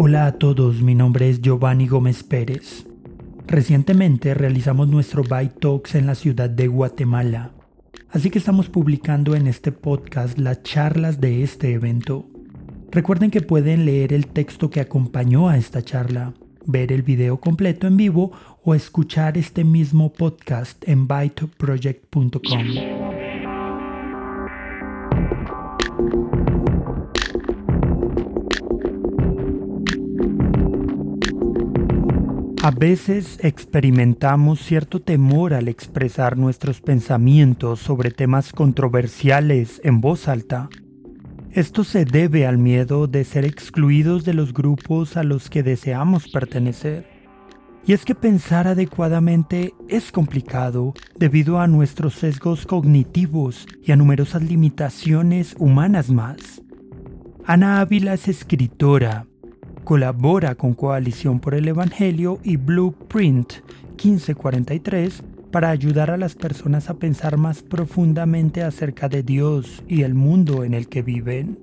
Hola a todos, mi nombre es Giovanni Gómez Pérez. Recientemente realizamos nuestro Byte Talks en la ciudad de Guatemala, así que estamos publicando en este podcast las charlas de este evento. Recuerden que pueden leer el texto que acompañó a esta charla, ver el video completo en vivo o escuchar este mismo podcast en byteproject.com. A veces experimentamos cierto temor al expresar nuestros pensamientos sobre temas controversiales en voz alta. Esto se debe al miedo de ser excluidos de los grupos a los que deseamos pertenecer. Y es que pensar adecuadamente es complicado debido a nuestros sesgos cognitivos y a numerosas limitaciones humanas más. Ana Ávila es escritora, colabora con Coalición por el Evangelio y Blueprint 1543 para ayudar a las personas a pensar más profundamente acerca de Dios y el mundo en el que viven.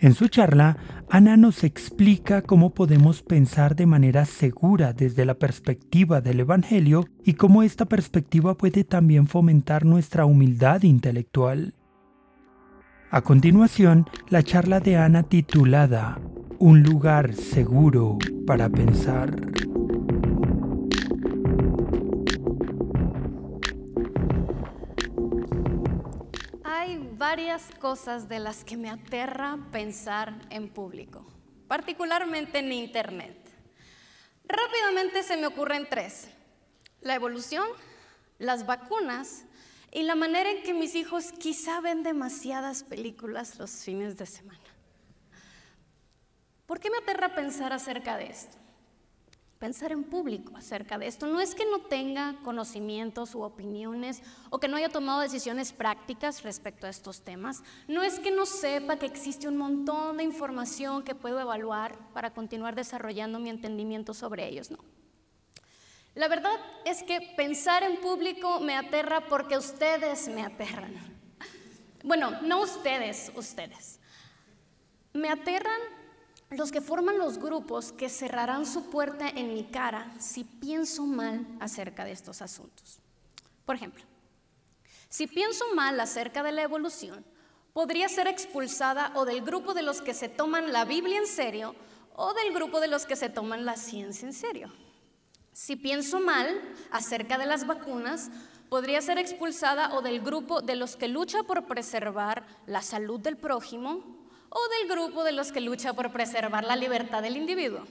En su charla, Ana nos explica cómo podemos pensar de manera segura desde la perspectiva del Evangelio y cómo esta perspectiva puede también fomentar nuestra humildad intelectual. A continuación, la charla de Ana titulada un lugar seguro para pensar. Hay varias cosas de las que me aterra pensar en público, particularmente en Internet. Rápidamente se me ocurren tres. La evolución, las vacunas y la manera en que mis hijos quizá ven demasiadas películas los fines de semana. ¿Por qué me aterra pensar acerca de esto? Pensar en público acerca de esto. No es que no tenga conocimientos u opiniones o que no haya tomado decisiones prácticas respecto a estos temas. No es que no sepa que existe un montón de información que puedo evaluar para continuar desarrollando mi entendimiento sobre ellos. No. La verdad es que pensar en público me aterra porque ustedes me aterran. Bueno, no ustedes, ustedes. Me aterran los que forman los grupos que cerrarán su puerta en mi cara si pienso mal acerca de estos asuntos. Por ejemplo, si pienso mal acerca de la evolución, podría ser expulsada o del grupo de los que se toman la Biblia en serio o del grupo de los que se toman la ciencia en serio. Si pienso mal acerca de las vacunas, podría ser expulsada o del grupo de los que lucha por preservar la salud del prójimo o del grupo de los que lucha por preservar la libertad del individuo.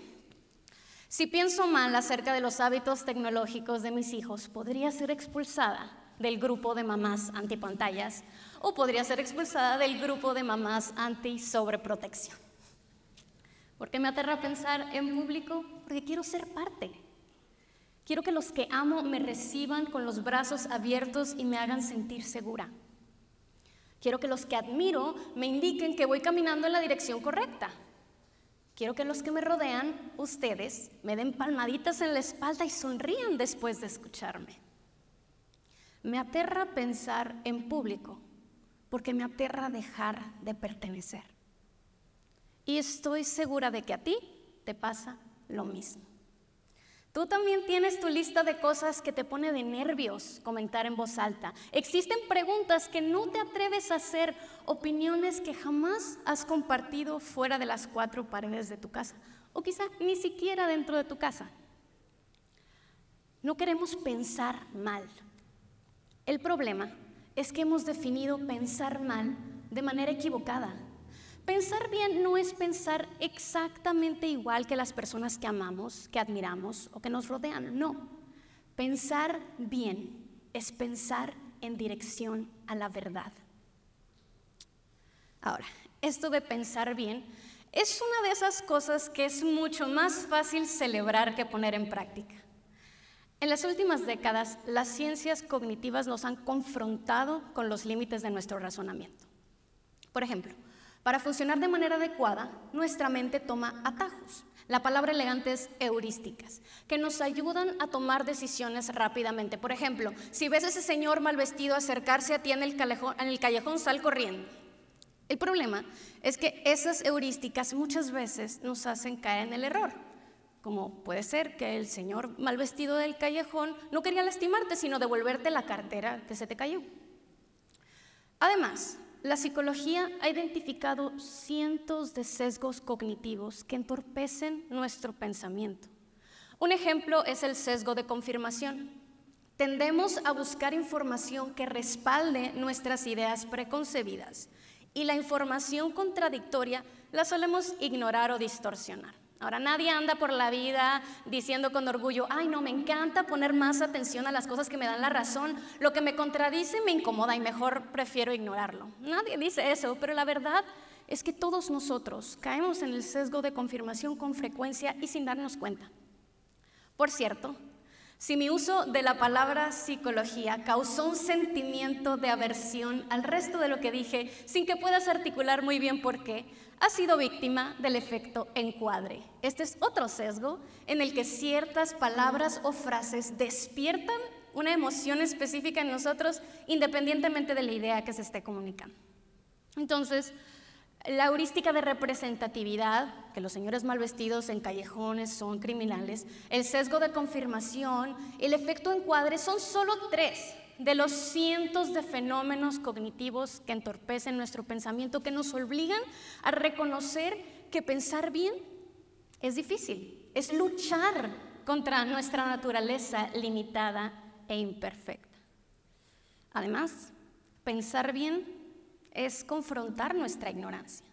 Si pienso mal acerca de los hábitos tecnológicos de mis hijos, podría ser expulsada del grupo de mamás antipantallas o podría ser expulsada del grupo de mamás anti-sobreprotección. ¿Por qué me aterra pensar en público? Porque quiero ser parte. Quiero que los que amo me reciban con los brazos abiertos y me hagan sentir segura. Quiero que los que admiro me indiquen que voy caminando en la dirección correcta. Quiero que los que me rodean, ustedes, me den palmaditas en la espalda y sonrían después de escucharme. Me aterra pensar en público porque me aterra dejar de pertenecer. Y estoy segura de que a ti te pasa lo mismo. Tú también tienes tu lista de cosas que te pone de nervios comentar en voz alta. Existen preguntas que no te atreves a hacer, opiniones que jamás has compartido fuera de las cuatro paredes de tu casa o quizá ni siquiera dentro de tu casa. No queremos pensar mal. El problema es que hemos definido pensar mal de manera equivocada. Pensar bien no es pensar exactamente igual que las personas que amamos, que admiramos o que nos rodean. No. Pensar bien es pensar en dirección a la verdad. Ahora, esto de pensar bien es una de esas cosas que es mucho más fácil celebrar que poner en práctica. En las últimas décadas, las ciencias cognitivas nos han confrontado con los límites de nuestro razonamiento. Por ejemplo, Para funcionar de manera adecuada, nuestra mente toma atajos. La palabra elegante es heurísticas, que nos ayudan a tomar decisiones rápidamente. Por ejemplo, si ves a ese señor mal vestido acercarse a ti en el, callejón, sal corriendo. El problema es que esas heurísticas muchas veces nos hacen caer en el error. Como puede ser que el señor mal vestido del callejón no quería lastimarte, sino devolverte la cartera que se te cayó. Además, la psicología ha identificado cientos de sesgos cognitivos que entorpecen nuestro pensamiento. Un ejemplo es el sesgo de confirmación. Tendemos a buscar información que respalde nuestras ideas preconcebidas y la información contradictoria la solemos ignorar o distorsionar. Ahora, nadie anda por la vida diciendo con orgullo, ay, no, me encanta poner más atención a las cosas que me dan la razón, lo que me contradice me incomoda y mejor prefiero ignorarlo. Nadie dice eso, pero la verdad es que todos nosotros caemos en el sesgo de confirmación con frecuencia y sin darnos cuenta. Por cierto, si mi uso de la palabra psicología causó un sentimiento de aversión al resto de lo que dije, sin que puedas articular muy bien por qué, ha sido víctima del efecto encuadre. Este es otro sesgo en el que ciertas palabras o frases despiertan una emoción específica en nosotros independientemente de la idea que se esté comunicando. Entonces, la heurística de representatividad, que los señores mal vestidos en callejones son criminales, el sesgo de confirmación, el efecto encuadre son solo tres de los cientos de fenómenos cognitivos que entorpecen nuestro pensamiento, que nos obligan a reconocer que pensar bien es difícil, es luchar contra nuestra naturaleza limitada e imperfecta. Además, pensar bien es confrontar nuestra ignorancia.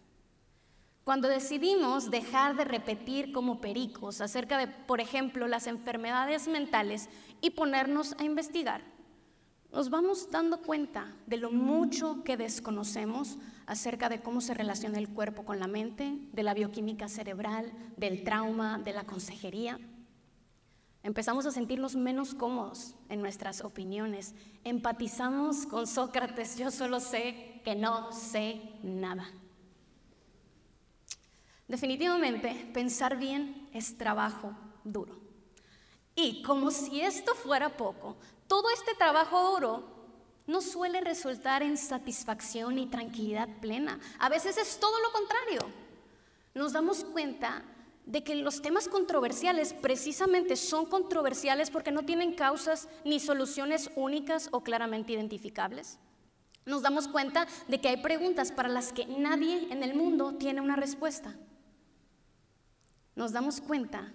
Cuando decidimos dejar de repetir como pericos acerca de, por ejemplo, las enfermedades mentales y ponernos a investigar, nos vamos dando cuenta de lo mucho que desconocemos acerca de cómo se relaciona el cuerpo con la mente, de la bioquímica cerebral, del trauma, de la consejería. Empezamos a sentirnos menos cómodos en nuestras opiniones. Empatizamos con Sócrates, yo solo sé que no sé nada. Definitivamente, pensar bien es trabajo duro. Y como si esto fuera poco, todo este trabajo duro no suele resultar en satisfacción y tranquilidad plena. A veces es todo lo contrario. Nos damos cuenta de que los temas controversiales precisamente son controversiales porque no tienen causas ni soluciones únicas o claramente identificables. Nos damos cuenta de que hay preguntas para las que nadie en el mundo tiene una respuesta. Nos damos cuenta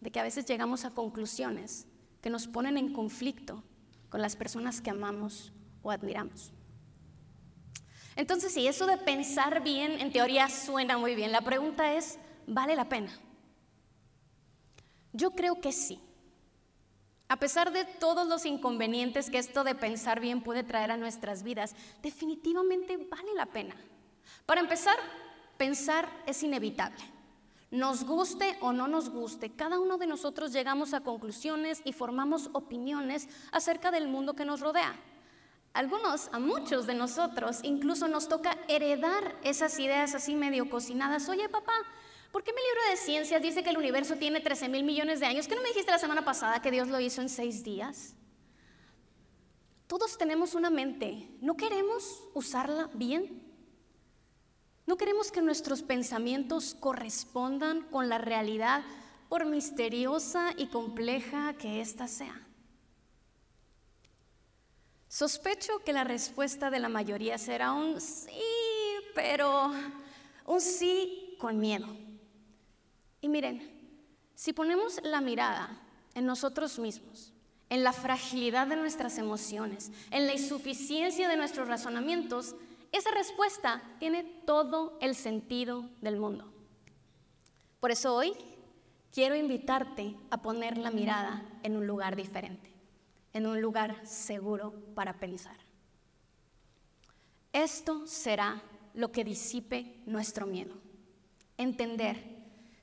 de que a veces llegamos a conclusiones que nos ponen en conflicto con las personas que amamos o admiramos. Entonces, si eso de pensar bien en teoría suena muy bien, la pregunta es, ¿vale la pena? Yo creo que sí. A pesar de todos los inconvenientes que esto de pensar bien puede traer a nuestras vidas, definitivamente vale la pena. Para empezar, pensar es inevitable. Nos guste o no nos guste, cada uno de nosotros llegamos a conclusiones y formamos opiniones acerca del mundo que nos rodea. Algunos, a muchos de nosotros, incluso nos toca heredar esas ideas así medio cocinadas. Oye, papá, ¿Por qué mi libro de ciencias dice que el universo tiene 13 mil millones de años? ¿Qué no me dijiste la semana pasada que Dios lo hizo en seis días? Todos tenemos una mente. ¿No queremos usarla bien? ¿No queremos que nuestros pensamientos correspondan con la realidad, por misteriosa y compleja que ésta sea? Sospecho que la respuesta de la mayoría será un sí, pero un sí con miedo. Y miren, si ponemos la mirada en nosotros mismos, en la fragilidad de nuestras emociones, en la insuficiencia de nuestros razonamientos, esa respuesta tiene todo el sentido del mundo. Por eso hoy quiero invitarte a poner la mirada en un lugar diferente, en un lugar seguro para pensar. Esto será lo que disipe nuestro miedo. Entender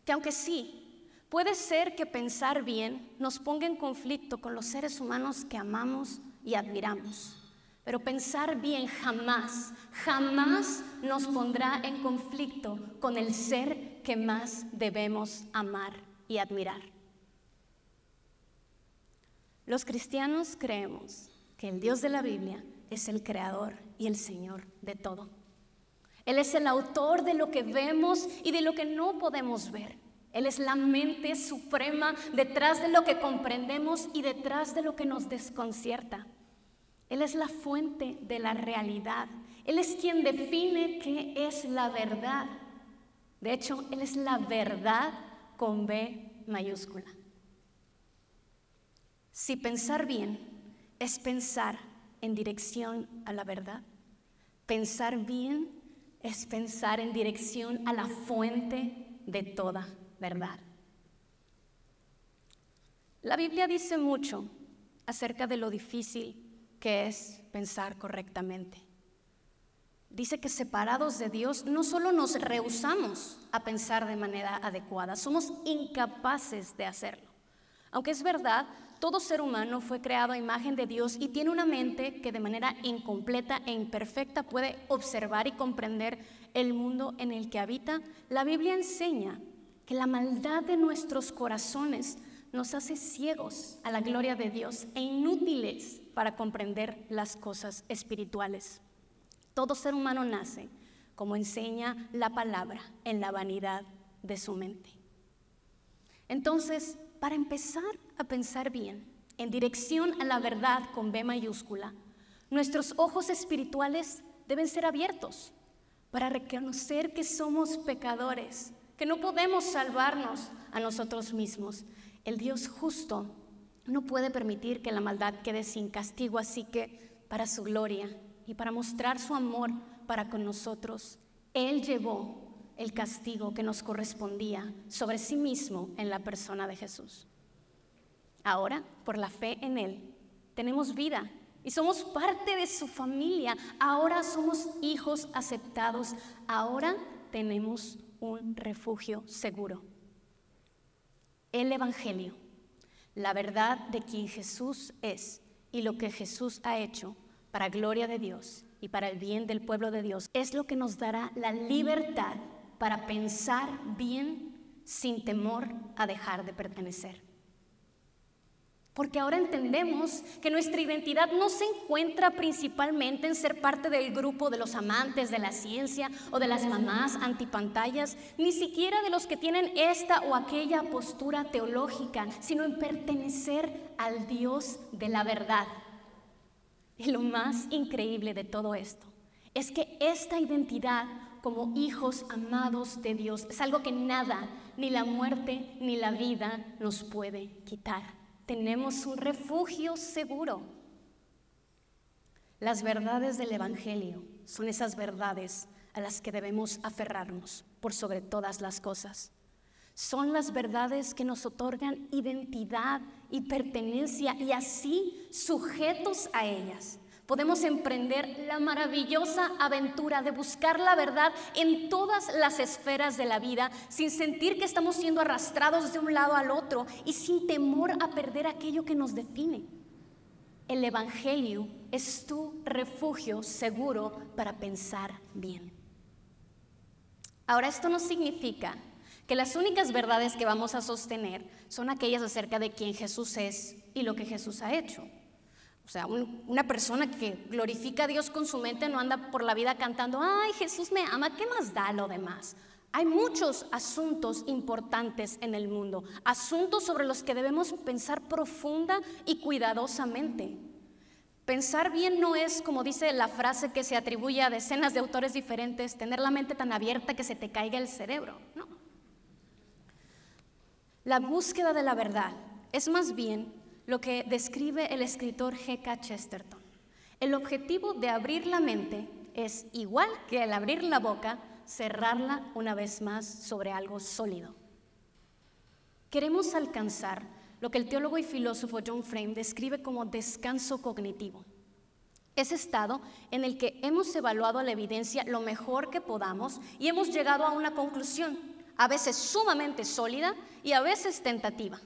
que aunque sí, puede ser que pensar bien nos ponga en conflicto con los seres humanos que amamos y admiramos. Pero pensar bien jamás, jamás nos pondrá en conflicto con el ser que más debemos amar y admirar. Los cristianos creemos que el Dios de la Biblia es el creador y el Señor de todo. Él es el autor de lo que vemos y de lo que no podemos ver. Él es la mente suprema detrás de lo que comprendemos y detrás de lo que nos desconcierta. Él es la fuente de la realidad. Él es quien define qué es la verdad. De hecho, Él es la verdad con B mayúscula. Si pensar bien es pensar en dirección a la verdad, pensar bien es pensar en dirección a la fuente de toda verdad. La Biblia dice mucho acerca de lo difícil que es pensar correctamente. Dice que separados de Dios no solo nos rehusamos a pensar de manera adecuada, somos incapaces de hacerlo. Aunque es verdad, todo ser humano fue creado a imagen de Dios y tiene una mente que de manera incompleta e imperfecta puede observar y comprender el mundo en el que habita, la Biblia enseña que la maldad de nuestros corazones nos hace ciegos a la gloria de Dios e inútiles para comprender las cosas espirituales. Todo ser humano nace, como enseña la palabra, en la vanidad de su mente. Entonces, para empezar a pensar bien, en dirección a la verdad con B mayúscula, nuestros ojos espirituales deben ser abiertos para reconocer que somos pecadores, que no podemos salvarnos a nosotros mismos. El Dios justo no puede permitir que la maldad quede sin castigo, así que para su gloria y para mostrar su amor para con nosotros, Él llevó el castigo que nos correspondía sobre sí mismo en la persona de Jesús. Ahora, por la fe en Él, tenemos vida y somos parte de su familia. Ahora somos hijos aceptados. Ahora tenemos un refugio seguro. El Evangelio la verdad de quien Jesús es y lo que Jesús ha hecho para gloria de Dios y para el bien del pueblo de Dios es lo que nos dará la libertad para pensar bien sin temor a dejar de pertenecer. Porque ahora entendemos que nuestra identidad no se encuentra principalmente en ser parte del grupo de los amantes de la ciencia o de las mamás antipantallas, ni siquiera de los que tienen esta o aquella postura teológica, sino en pertenecer al Dios de la verdad. Y lo más increíble de todo esto es que esta identidad como hijos amados de Dios es algo que nada, ni la muerte ni la vida nos puede quitar tenemos un refugio seguro. Las verdades del Evangelio son esas verdades a las que debemos aferrarnos por sobre todas las cosas. Son las verdades que nos otorgan identidad y pertenencia y así sujetos a ellas podemos emprender la maravillosa aventura de buscar la verdad en todas las esferas de la vida sin sentir que estamos siendo arrastrados de un lado al otro y sin temor a perder aquello que nos define. El Evangelio es tu refugio seguro para pensar bien. Ahora, esto no significa que las únicas verdades que vamos a sostener son aquellas acerca de quién Jesús es y lo que Jesús ha hecho. O sea, una persona que glorifica a Dios con su mente no anda por la vida cantando, ay, Jesús me ama, ¿qué más da lo demás? Hay muchos asuntos importantes en el mundo, asuntos sobre los que debemos pensar profunda y cuidadosamente. Pensar bien no es, como dice la frase que se atribuye a decenas de autores diferentes, tener la mente tan abierta que se te caiga el cerebro. No. La búsqueda de la verdad es más bien lo que describe el escritor G.K. Chesterton. El objetivo de abrir la mente es igual que al abrir la boca, cerrarla una vez más sobre algo sólido. Queremos alcanzar lo que el teólogo y filósofo John Frame describe como descanso cognitivo. Ese estado en el que hemos evaluado la evidencia lo mejor que podamos y hemos llegado a una conclusión, a veces sumamente sólida y a veces tentativa.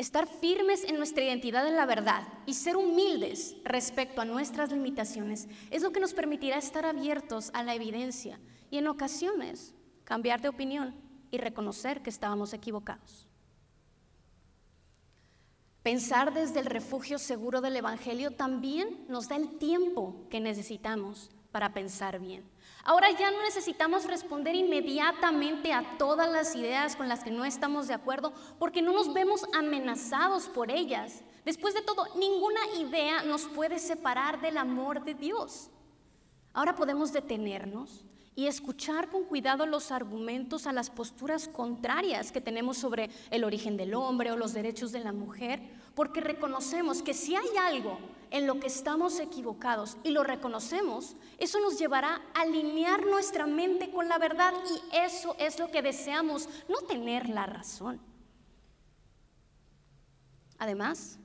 Estar firmes en nuestra identidad en la verdad y ser humildes respecto a nuestras limitaciones es lo que nos permitirá estar abiertos a la evidencia y en ocasiones cambiar de opinión y reconocer que estábamos equivocados. Pensar desde el refugio seguro del Evangelio también nos da el tiempo que necesitamos para pensar bien. Ahora ya no necesitamos responder inmediatamente a todas las ideas con las que no estamos de acuerdo porque no nos vemos amenazados por ellas. Después de todo, ninguna idea nos puede separar del amor de Dios. Ahora podemos detenernos y escuchar con cuidado los argumentos a las posturas contrarias que tenemos sobre el origen del hombre o los derechos de la mujer, porque reconocemos que si hay algo en lo que estamos equivocados y lo reconocemos, eso nos llevará a alinear nuestra mente con la verdad y eso es lo que deseamos, no tener la razón. Además,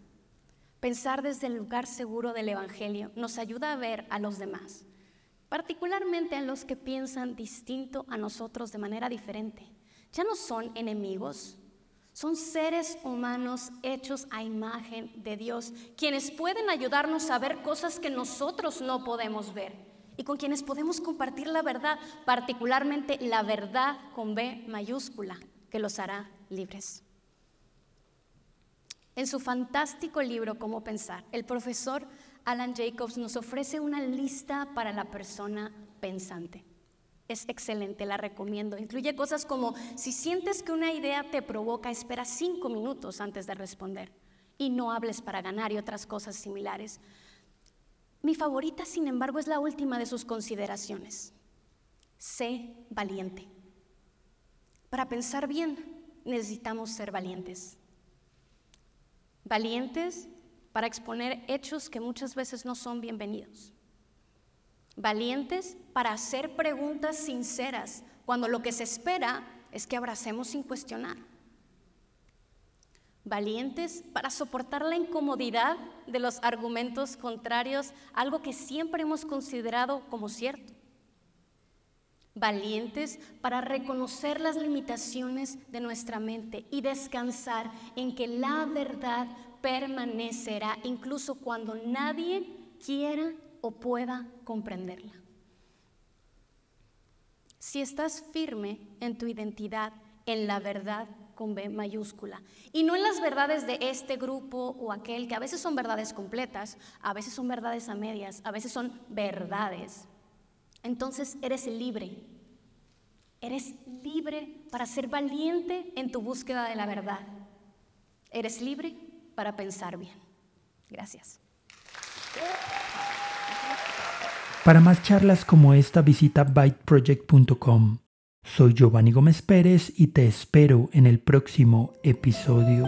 pensar desde el lugar seguro del Evangelio nos ayuda a ver a los demás, particularmente a los que piensan distinto a nosotros de manera diferente. Ya no son enemigos, son seres humanos hechos a imagen de Dios, quienes pueden ayudarnos a ver cosas que nosotros no podemos ver y con quienes podemos compartir la verdad, particularmente la verdad con B mayúscula, que los hará libres. En su fantástico libro Cómo pensar, el profesor Alan Jacobs nos ofrece una lista para la persona pensante. Es excelente, la recomiendo. Incluye cosas como, si sientes que una idea te provoca, espera cinco minutos antes de responder y no hables para ganar y otras cosas similares. Mi favorita, sin embargo, es la última de sus consideraciones. Sé valiente. Para pensar bien, necesitamos ser valientes. Valientes para exponer hechos que muchas veces no son bienvenidos valientes para hacer preguntas sinceras, cuando lo que se espera es que abracemos sin cuestionar. Valientes para soportar la incomodidad de los argumentos contrarios, algo que siempre hemos considerado como cierto. Valientes para reconocer las limitaciones de nuestra mente y descansar en que la verdad permanecerá incluso cuando nadie quiera o pueda comprenderla. Si estás firme en tu identidad, en la verdad con B mayúscula, y no en las verdades de este grupo o aquel, que a veces son verdades completas, a veces son verdades a medias, a veces son verdades, entonces eres libre. Eres libre para ser valiente en tu búsqueda de la verdad. Eres libre para pensar bien. Gracias. Para más charlas como esta visita byteproject.com. Soy Giovanni Gómez Pérez y te espero en el próximo episodio.